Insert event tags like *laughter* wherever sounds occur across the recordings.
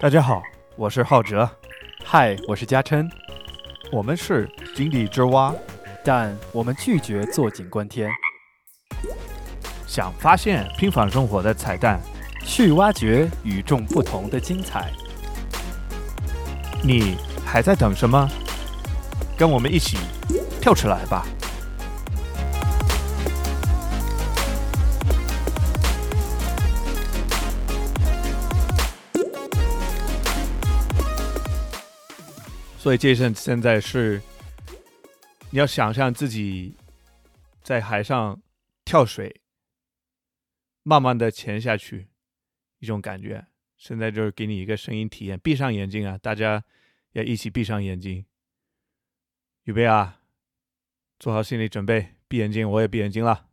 大家好，我是浩哲，嗨，我是嘉琛，我们是井底之蛙，但我们拒绝坐井观天，想发现平凡生活的彩蛋，去挖掘与众不同的精彩。你还在等什么？跟我们一起跳出来吧！所以，Jason 现在是你要想象自己在海上跳水，慢慢的潜下去，一种感觉。现在就是给你一个声音体验，闭上眼睛啊，大家要一起闭上眼睛，预备啊，做好心理准备，闭眼睛，我也闭眼睛了。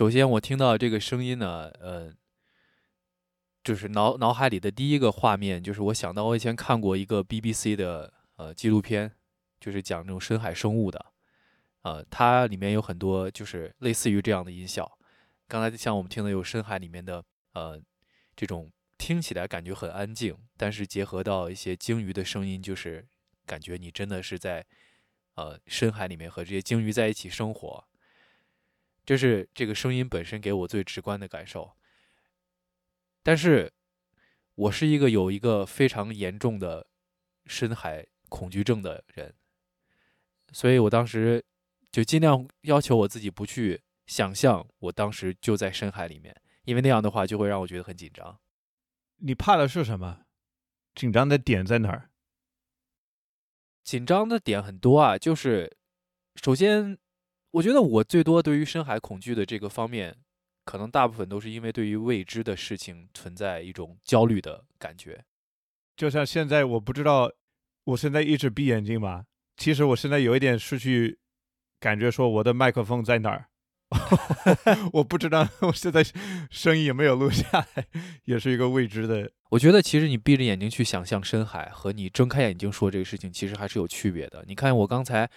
首先，我听到这个声音呢，呃，就是脑脑海里的第一个画面，就是我想到我以前看过一个 BBC 的呃纪录片，就是讲这种深海生物的，呃，它里面有很多就是类似于这样的音效。刚才像我们听的有深海里面的呃这种听起来感觉很安静，但是结合到一些鲸鱼的声音，就是感觉你真的是在呃深海里面和这些鲸鱼在一起生活。这是这个声音本身给我最直观的感受，但是，我是一个有一个非常严重的深海恐惧症的人，所以我当时就尽量要求我自己不去想象我当时就在深海里面，因为那样的话就会让我觉得很紧张。你怕的是什么？紧张的点在哪儿？紧张的点很多啊，就是首先。我觉得我最多对于深海恐惧的这个方面，可能大部分都是因为对于未知的事情存在一种焦虑的感觉。就像现在，我不知道，我现在一直闭眼睛嘛。其实我现在有一点失去感觉，说我的麦克风在哪儿？*laughs* 我不知道 *laughs* 我现在声音有没有录下来，也是一个未知的。我觉得其实你闭着眼睛去想象深海，和你睁开眼睛说这个事情，其实还是有区别的。你看我刚才。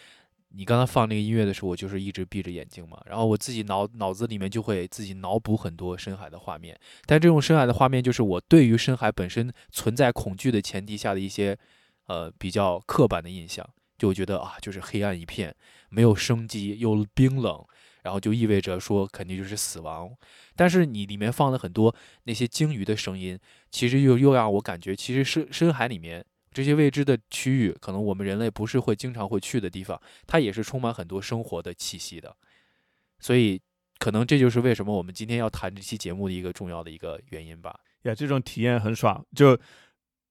你刚才放那个音乐的时候，我就是一直闭着眼睛嘛，然后我自己脑脑子里面就会自己脑补很多深海的画面，但这种深海的画面就是我对于深海本身存在恐惧的前提下的一些，呃，比较刻板的印象，就觉得啊，就是黑暗一片，没有生机，又冰冷，然后就意味着说肯定就是死亡。但是你里面放了很多那些鲸鱼的声音，其实又又让我感觉，其实深深海里面。这些未知的区域，可能我们人类不是会经常会去的地方，它也是充满很多生活的气息的。所以，可能这就是为什么我们今天要谈这期节目的一个重要的一个原因吧。呀，这种体验很爽。就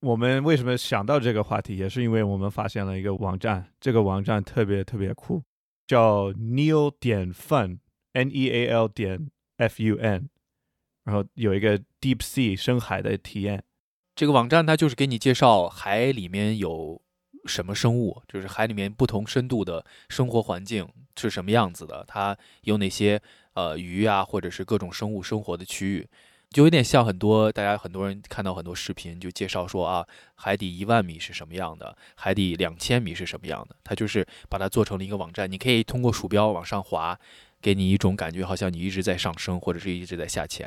我们为什么想到这个话题，也是因为我们发现了一个网站，这个网站特别特别酷，叫 Neil 点 Fun，N E A L 点 F U N，然后有一个 Deep Sea 深海的体验。这个网站它就是给你介绍海里面有什么生物，就是海里面不同深度的生活环境是什么样子的，它有哪些呃鱼啊，或者是各种生物生活的区域，就有点像很多大家很多人看到很多视频就介绍说啊，海底一万米是什么样的，海底两千米是什么样的，它就是把它做成了一个网站，你可以通过鼠标往上滑，给你一种感觉，好像你一直在上升或者是一直在下潜，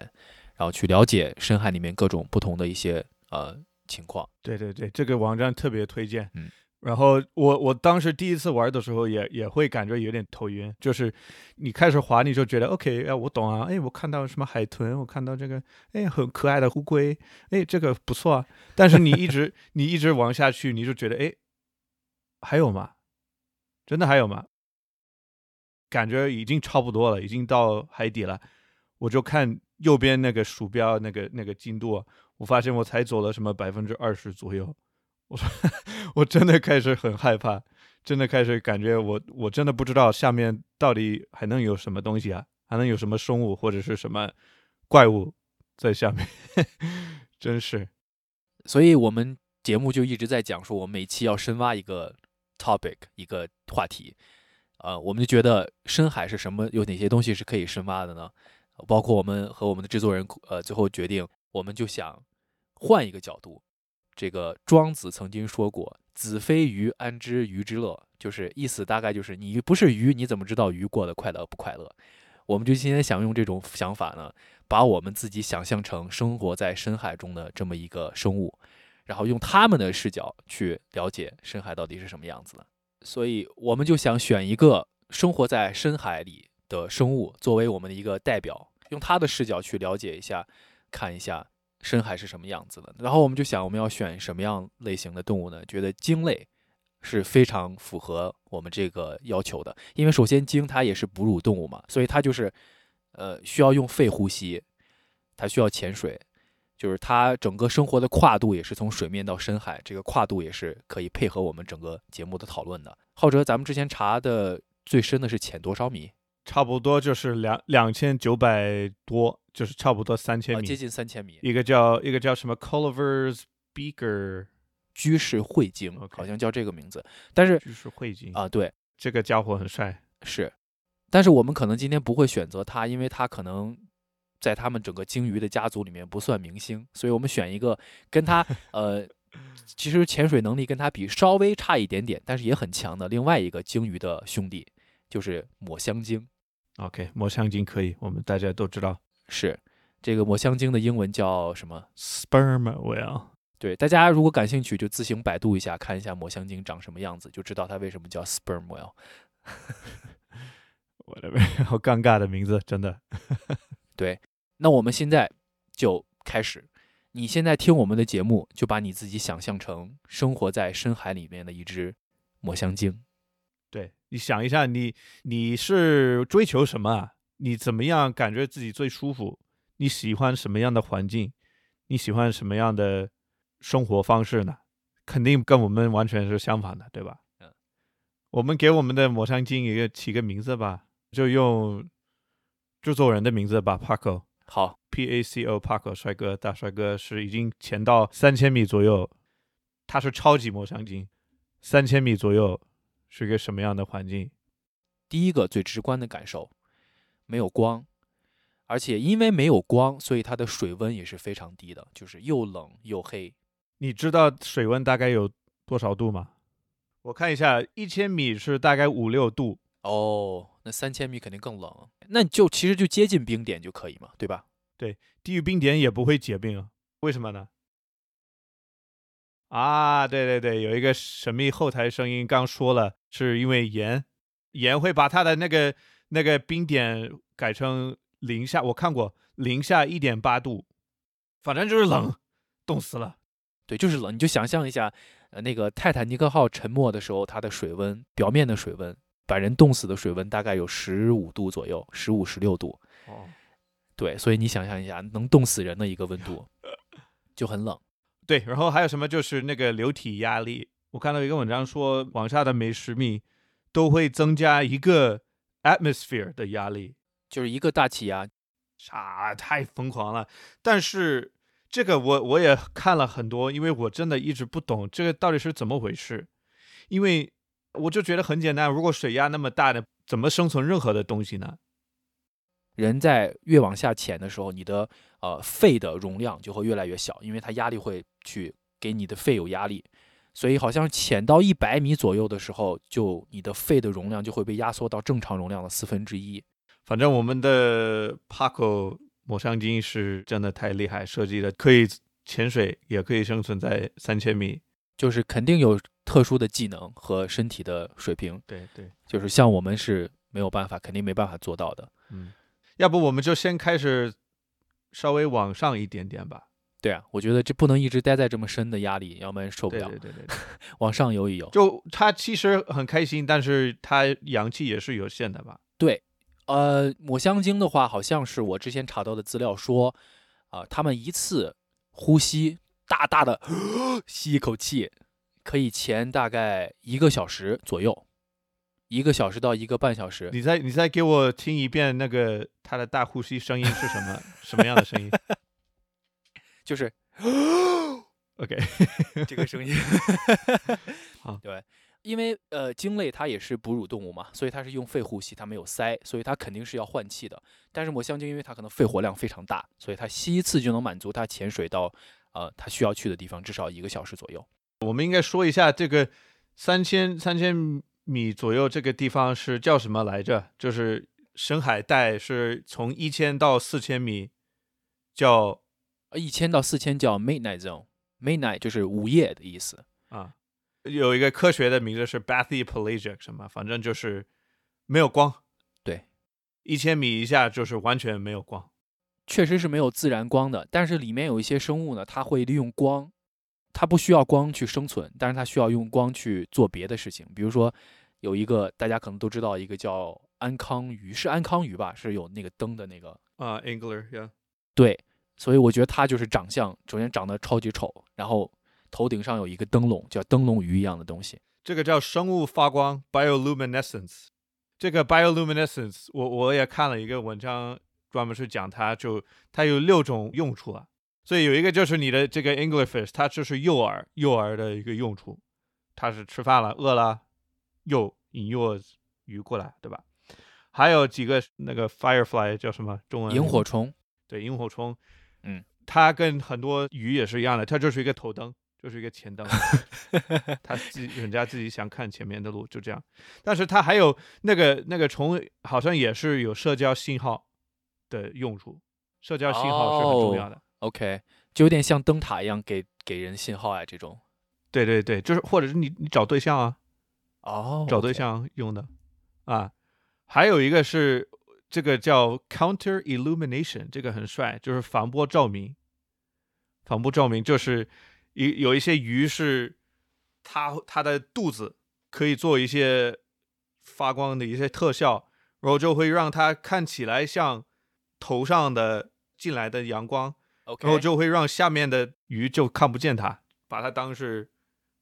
然后去了解深海里面各种不同的一些。呃，情况对对对，这个网站特别推荐。嗯，然后我我当时第一次玩的时候也也会感觉有点头晕，就是你开始滑你就觉得 OK，哎我懂啊，哎我看到什么海豚，我看到这个哎很可爱的乌龟，哎这个不错啊，但是你一直你一直玩下去，你就觉得哎还有吗？真的还有吗？感觉已经差不多了，已经到海底了，我就看右边那个鼠标那个那个进度，我发现我才走了什么百分之二十左右。我说，*laughs* 我真的开始很害怕，真的开始感觉我我真的不知道下面到底还能有什么东西啊，还能有什么生物或者是什么怪物在下面，*laughs* 真是。所以我们节目就一直在讲说，我们每期要深挖一个 topic 一个话题，呃，我们就觉得深海是什么，有哪些东西是可以深挖的呢？包括我们和我们的制作人，呃，最后决定，我们就想换一个角度。这个庄子曾经说过：“子非鱼，安知鱼之乐？”就是意思大概就是你不是鱼，你怎么知道鱼过得快乐不快乐？我们就今天想用这种想法呢，把我们自己想象成生活在深海中的这么一个生物，然后用他们的视角去了解深海到底是什么样子的。所以我们就想选一个生活在深海里的生物作为我们的一个代表，用他的视角去了解一下，看一下。深海是什么样子的？然后我们就想，我们要选什么样类型的动物呢？觉得鲸类是非常符合我们这个要求的，因为首先鲸它也是哺乳动物嘛，所以它就是呃需要用肺呼吸，它需要潜水，就是它整个生活的跨度也是从水面到深海，这个跨度也是可以配合我们整个节目的讨论的。浩哲，咱们之前查的最深的是浅多少米？差不多就是两两千九百多。就是差不多三千米，接近三千米。一个叫一个叫什么 Culver's Beaker 居士汇鲸，好像叫这个名字。但是居士汇鲸啊，对，这个家伙很帅。是，但是我们可能今天不会选择他，因为他可能在他们整个鲸鱼的家族里面不算明星，所以我们选一个跟他 *laughs* 呃，其实潜水能力跟他比稍微差一点点，但是也很强的另外一个鲸鱼的兄弟，就是抹香鲸。OK，抹香鲸可以，我们大家都知道。是，这个抹香鲸的英文叫什么？Sperm whale。对，大家如果感兴趣，就自行百度一下，看一下抹香鲸长什么样子，就知道它为什么叫 sperm whale。我的妈，好尴尬的名字，真的。*laughs* 对，那我们现在就开始。你现在听我们的节目，就把你自己想象成生活在深海里面的一只抹香鲸。对你想一下，你你是追求什么啊？你怎么样感觉自己最舒服？你喜欢什么样的环境？你喜欢什么样的生活方式呢？肯定跟我们完全是相反的，对吧？嗯，我们给我们的抹香鲸一个起个名字吧，就用制作人的名字吧，Paco。好，P A C O，Paco，帅哥，大帅哥是已经潜到三千米左右，他是超级抹香鲸。三千米左右是一个什么样的环境？第一个最直观的感受。没有光，而且因为没有光，所以它的水温也是非常低的，就是又冷又黑。你知道水温大概有多少度吗？我看一下，一千米是大概五六度。哦，那三千米肯定更冷。那就其实就接近冰点就可以嘛，对吧？对，低于冰点也不会结冰啊？为什么呢？啊，对对对，有一个神秘后台声音刚说了，是因为盐，盐会把它的那个。那个冰点改成零下，我看过零下一点八度，反正就是冷，冻死了。对，就是冷。你就想象一下，呃，那个泰坦尼克号沉没的时候，它的水温，表面的水温，把人冻死的水温大概有十五度左右，十五十六度。哦，对，所以你想象一下，能冻死人的一个温度，*laughs* 就很冷。对，然后还有什么？就是那个流体压力。我看到一个文章说，往下的每十米都会增加一个。atmosphere 的压力就是一个大气压，啥太疯狂了。但是这个我我也看了很多，因为我真的一直不懂这个到底是怎么回事。因为我就觉得很简单，如果水压那么大的，怎么生存任何的东西呢？人在越往下潜的时候，你的呃肺的容量就会越来越小，因为它压力会去给你的肺有压力。所以好像潜到一百米左右的时候，就你的肺的容量就会被压缩到正常容量的四分之一。反正我们的 Paco 抹香鲸是真的太厉害，设计的可以潜水，也可以生存在三千米，就是肯定有特殊的技能和身体的水平，对对，就是像我们是没有办法，肯定没办法做到的。嗯，要不我们就先开始稍微往上一点点吧。对啊，我觉得这不能一直待在这么深的压力，要不然受不了。对对对对，*laughs* 往上游一游。就他其实很开心，但是他阳气也是有限的吧？对呃，抹香鲸的话，好像是我之前查到的资料说，啊、他们一次呼吸大大的 *sniffs* 吸一口气，可以前大概一个小时左右，一个小时到一个半小时。你再你再给我听一遍那个他的大呼吸声音是什么什么样的声音 *laughs* 就是？*gasps* OK，*gasps* 这个声音。*laughs* 好对，因为呃，鲸类它也是哺乳动物嘛，所以它是用肺呼吸，它没有鳃，所以它肯定是要换气的。但是抹香鲸因为它可能肺活量非常大，所以它吸一次就能满足它潜水到呃它需要去的地方至少一个小时左右。我们应该说一下这个三千三千米左右这个地方是叫什么来着？就是深海带是从一千到四千米，叫呃，一千到四千叫 midnight zone，midnight 就是午夜的意思。啊，有一个科学的名字是 bathypelagic 什么，反正就是没有光。对，一千米以下就是完全没有光。确实是没有自然光的，但是里面有一些生物呢，它会利用光，它不需要光去生存，但是它需要用光去做别的事情。比如说，有一个大家可能都知道，一个叫安康鱼，是安康鱼吧？是有那个灯的那个。啊、a n g l e r yeah，对，所以我觉得它就是长相，首先长得超级丑，然后头顶上有一个灯笼，叫灯笼鱼一样的东西。这个叫生物发光 bioluminescence。这个 bioluminescence，我我也看了一个文章，专门是讲它，就它有六种用处啊。所以有一个就是你的这个 anglerfish，它就是诱饵，诱饵的一个用处，它是吃饭了，饿了，诱引诱鱼过来，对吧？还有几个那个 firefly 叫什么中文？萤火虫，对，萤火虫，嗯，它跟很多鱼也是一样的，它就是一个头灯，就是一个前灯，*laughs* 它自己人家自己想看前面的路，就这样。但是它还有那个那个虫，好像也是有社交信号的用处，社交信号是很重要的。OK，就有点像灯塔一样给给人信号啊，这种。对对对，就是或者是你你找对象啊，哦找对象用的啊。还有一个是这个叫 counter illumination，这个很帅，就是反波照明。反波照明就是有有一些鱼是它它的肚子可以做一些发光的一些特效，然后就会让它看起来像头上的进来的阳光然后就会让下面的鱼就看不见它，把它当是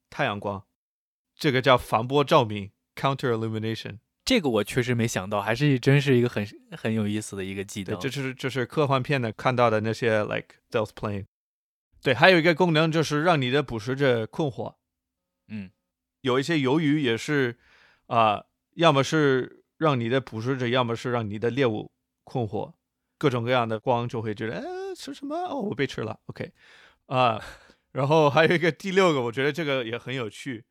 太阳光。这个叫反波照明 （counter illumination）。这个我确实没想到，还是真是一个很很有意思的一个技对，能。这就是就是科幻片的看到的那些 like stealth plane。对，还有一个功能就是让你的捕食者困惑。嗯，有一些鱿鱼也是啊、要么是让你的捕食者，要么是让你的猎物困惑，各种各样的光就会觉得，哎，吃什么？哦，我被吃了。OK，啊、然后还有一个第六个，我觉得这个也很有趣，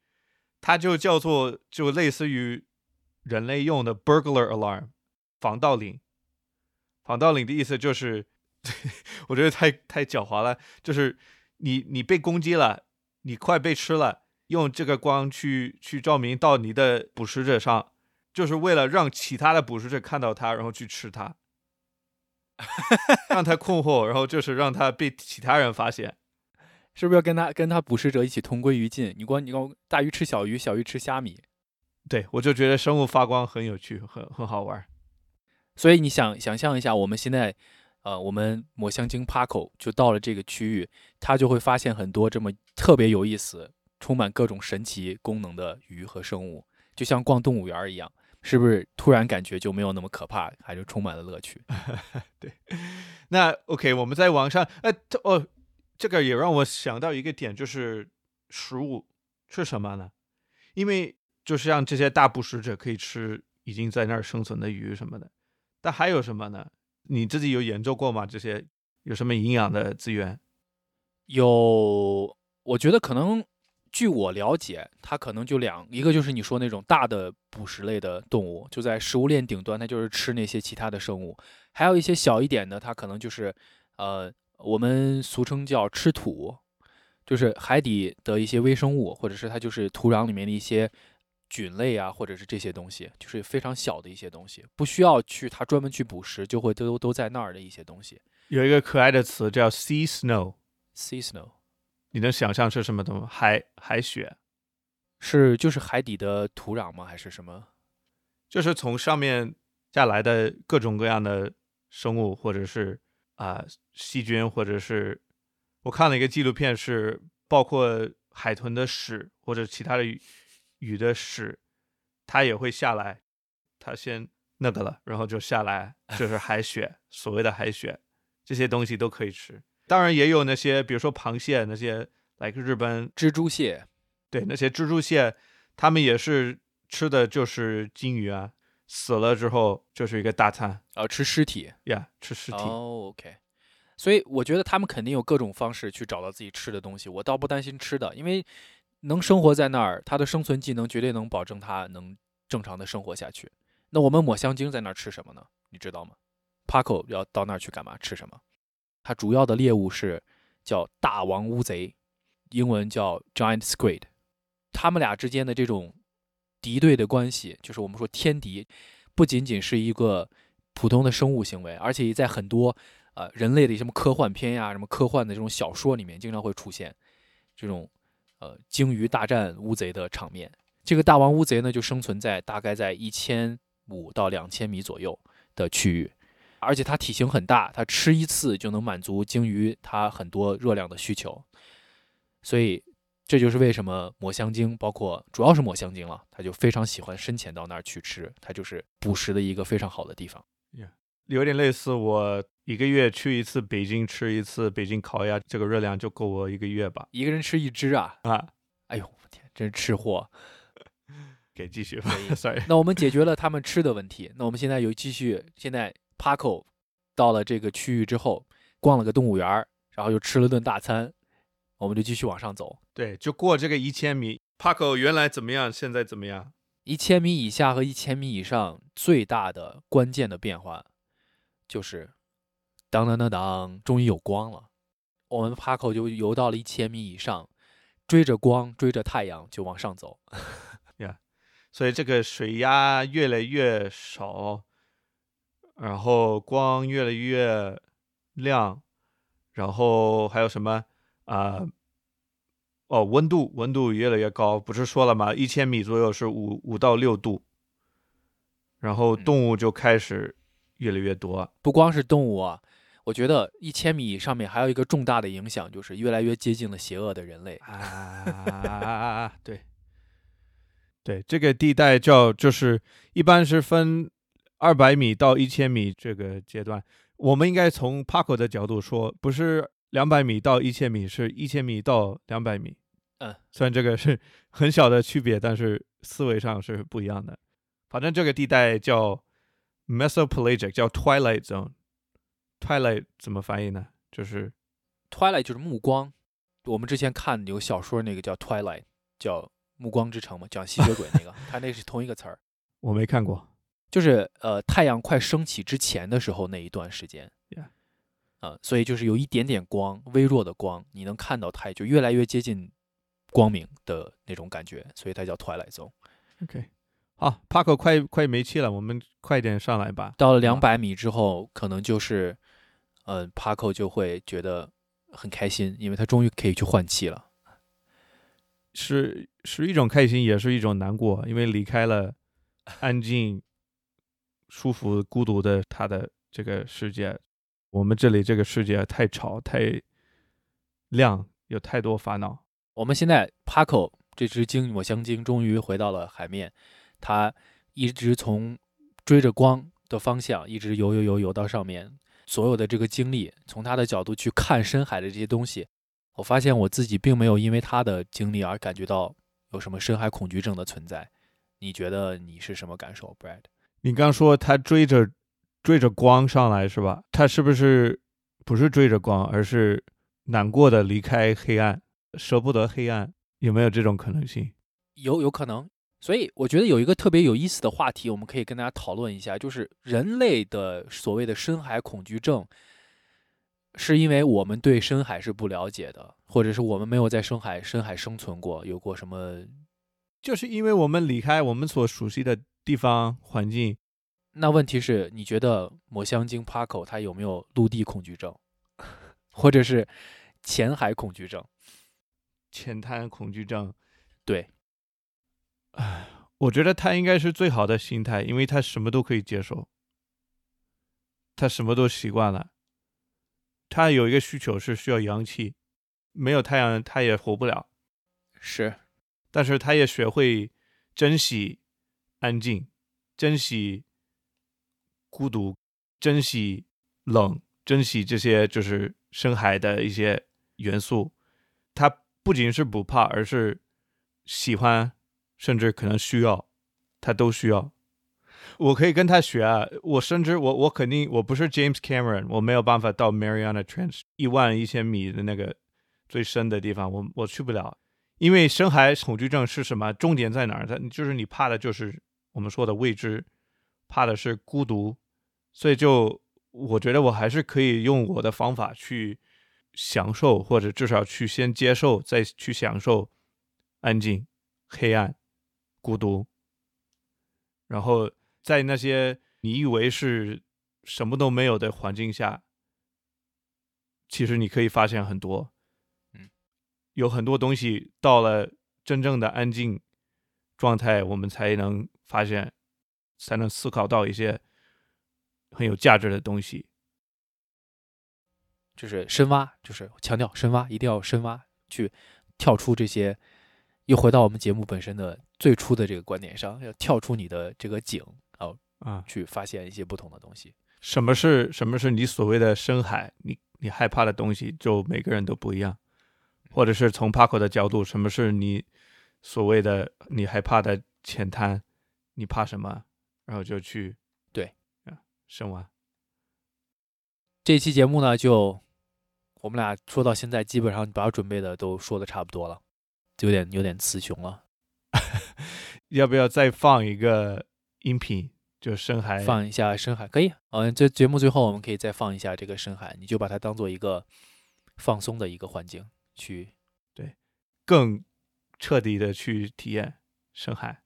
它就叫做就类似于人类用的 burglar alarm 防盗铃。防盗铃的意思就是，*laughs* 我觉得太太狡猾了，就是你你被攻击了，你快被吃了，用这个光去去照明到你的捕食者上，就是为了让其他的捕食者看到它，然后去吃它，*laughs* 让他困惑，然后就是让他被其他人发现。是不是要跟他跟他捕食者一起同归于尽？你光你光大鱼吃小鱼，小鱼吃虾米。对我就觉得生物发光很有趣，很很好玩。所以你想想象一下，我们现在，呃，我们抹香鲸趴口就到了这个区域，它就会发现很多这么特别有意思、充满各种神奇功能的鱼和生物，就像逛动物园儿一样，是不是？突然感觉就没有那么可怕，还是充满了乐趣。*laughs* 对那 OK，我们在网上，呃，这哦，这个也让我想到一个点，就是食物是什么呢？因为就是让这些大捕食者可以吃已经在那儿生存的鱼什么的，但还有什么呢？你自己有研究过吗？这些有什么营养的资源？有，我觉得可能，据我了解，它可能就两，一个就是你说那种大的捕食类的动物，就在食物链顶端，它就是吃那些其他的生物；还有一些小一点的，它可能就是，呃，我们俗称叫吃土，就是海底的一些微生物，或者是它就是土壤里面的一些菌类啊，或者是这些东西，就是非常小的一些东西，不需要去它专门去捕食，就会都都在那儿的一些东西。有一个可爱的词叫 sea snow，Sea snow 你能想象是什么东西？海海雪，是就是海底的土壤吗？还是什么？就是从上面下来的各种各样的生物，或者是啊、细菌，或者是我看了一个纪录片，是包括海豚的屎或者其他的鱼鱼的屎，它也会下来，它先那个了，然后就下来，就是海雪，所谓的海雪，这些东西都可以吃。当然也有那些，比如说螃蟹，那些来日本蜘蛛蟹对，那些蜘蛛蟹，它们也是吃的就是金鱼啊，死了之后就是一个大餐哦，吃尸体。呀吃尸体。哦，OK。所以我觉得他们肯定有各种方式去找到自己吃的东西，我倒不担心吃的，因为能生活在那儿，它的生存技能绝对能保证它能正常的生活下去。那我们抹香鲸在那儿吃什么呢？你知道吗？Paco 要到那儿去干嘛？吃什么？它主要的猎物是叫大王乌贼，英文叫 Giant Squid。他们俩之间的这种敌对的关系，就是我们说天敌，不仅仅是一个普通的生物行为，而且在很多呃人类的什么科幻片呀、什么科幻的这种小说里面，经常会出现这种呃鲸鱼大战乌贼的场面。这个大王乌贼呢，就生存在大概在一千五到两千米左右的区域，而且它体型很大，它吃一次就能满足鲸鱼它很多热量的需求，所以这就是为什么抹香鲸，包括主要是抹香鲸了，它就非常喜欢深潜到那儿去吃，它就是捕食的一个非常好的地方。有点类似我一个月去一次北京吃一次北京烤鸭，这个热量就够我一个月吧？一个人吃一只啊，啊，哎呦，我天，真是吃货。*laughs* 给继续吧可以，sorry。那我们解决了他们吃的问题，那我们现在有继续，现在 Paco 到了这个区域之后，逛了个动物园儿，然后又吃了顿大餐，我们就继续往上走。对，就过这个一千米。Paco 原来怎么样？现在怎么样？一千米以下和一千米以上最大的关键的变化，就是当当当当，终于有光了。我们 Paco 就游到了一千米以上，追着光，追着太阳就往上走。所以这个水压越来越少，然后光越来越亮，然后还有什么啊、哦，温度温度越来越高，不是说了吗？一千米左右是五五到六度，然后嗯动物就开始越来越多。不光是动物啊，我觉得一千米上面还有一个重大的影响，就是越来越接近了邪恶的人类。啊，对，对，这个地带叫就是一般是分二百米到一千米这个阶段，我们应该从 Paco 的角度说，不是两百米到一千米，是一千米到两百米。嗯，虽然这个是很小的区别，但是思维上是不一样的。反正这个地带叫 Mesopelagic，叫 Twilight Zone。Twilight 怎么翻译呢？就是 Twilight 就是暮光，我们之前看有小说那个叫 Twilight，叫《暮光之城》嘛，讲吸血鬼那个，*laughs* 它那是同一个词儿，我没看过。就是呃太阳快升起之前的时候那一段时间。Yeah 啊、所以就是有一点点光，微弱的光，你能看到它，就越来越接近光明的那种感觉，所以它叫 Twilight Zone。OK，好，Paco 快快没气了，我们快点上来吧。到了啊两百米之后，可能就是，呃，Paco 就会觉得很开心，因为他终于可以去换气了。是是一种开心，也是一种难过，因为离开了 *laughs* 安静、舒服、孤独的他的这个世界。我们这里这个世界太吵、太亮，有太多烦恼。我们现在 Paco 这只鲸抹香鲸终于回到了海面，它一直从追着光的方向一直游游游游到上面，所有的这个经历，从他的角度去看深海的这些东西，我发现我自己并没有因为他的经历而感觉到有什么深海恐惧症的存在。你觉得你是什么感受，Brad？你刚说他追着追着光上来是吧？他是不是不是追着光，而是难过的离开黑暗，舍不得黑暗？有没有这种可能性？有有可能。所以我觉得有一个特别有意思的话题，我们可以跟大家讨论一下，就是人类的所谓的深海恐惧症，是因为我们对深海是不了解的，或者是我们没有在深海深海生存过，有过什么？就是因为我们离开我们所熟悉的地方环境。那问题是，你觉得抹香鲸 Paco 它有没有陆地恐惧症，或者是浅海恐惧症？浅滩恐惧症？对。唉，我觉得他应该是最好的心态，因为他什么都可以接受，他什么都习惯了。他有一个需求是需要阳气，没有太阳他也活不了。是，但是他也学会珍惜安静，珍惜孤独，珍惜冷，珍惜这些就是深海的一些元素。他不仅是不怕，而是喜欢，甚至可能需要，他都需要。我可以跟他学啊！我甚至我我肯定我不是 James Cameron，我没有办法到 Mariana Trench 一万一千米的那个最深的地方，我我去不了。因为深海恐惧症是什么？重点在哪儿？它就是你怕的就是我们说的未知，怕的是孤独。所以就我觉得我还是可以用我的方法去享受，或者至少去先接受，再去享受安静、黑暗、孤独，然后。在那些你以为是什么都没有的环境下，其实你可以发现很多，嗯，有很多东西到了真正的安静状态，我们才能发现，才能思考到一些很有价值的东西。就是深挖，就是强调深挖，一定要深挖，去跳出这些，又回到我们节目本身的最初的这个观点上，要跳出你的这个井。啊，去发现一些不同的东西。什么是什么是你所谓的深海？你你害怕的东西，就每个人都不一样。或者是从 Paco 的角度，什么是你所谓的你害怕的浅滩？你怕什么？然后就去对啊，深挖。这期节目呢，就我们俩说到现在，基本上把准备的都说的差不多了，就有点有点词穷了。*laughs* 要不要再放一个音频？就深海放一下深海可以，嗯，这节目最后我们可以再放一下这个深海，你就把它当做一个放松的一个环境去，对，更彻底的去体验深海。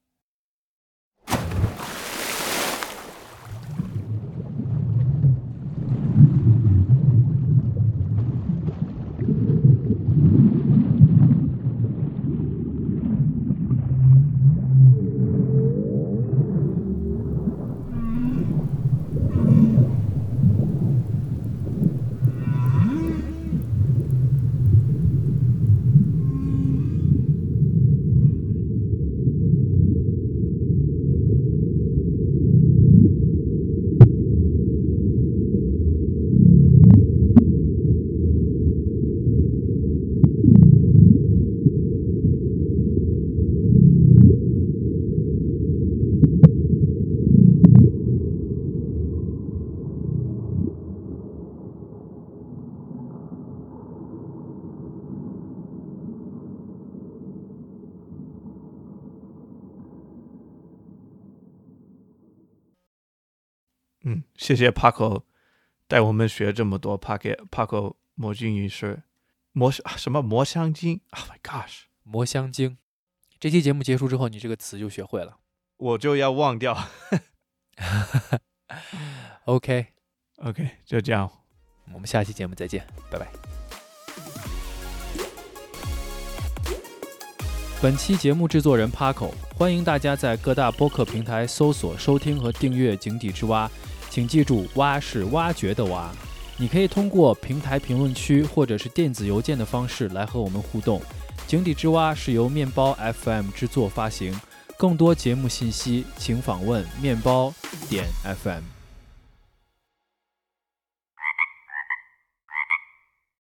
嗯，谢谢 Paco 带我们学这么多。Paco Paco 魔镜仪式，魔什么魔香精？Oh my gosh，魔香精！这期节目结束之后，你这个词就学会了，我就要忘掉。*laughs* OK OK，就这样，我们下期节目再见，拜拜。本期节目制作人 Paco，欢迎大家在各大播客平台搜索、收听和订阅《井底之蛙》。请记住，挖是挖掘的挖。你可以通过平台评论区或者是电子邮件的方式来和我们互动。井底之蛙是由面包 FM 制作发行。更多节目信息，请访问面包点 FM。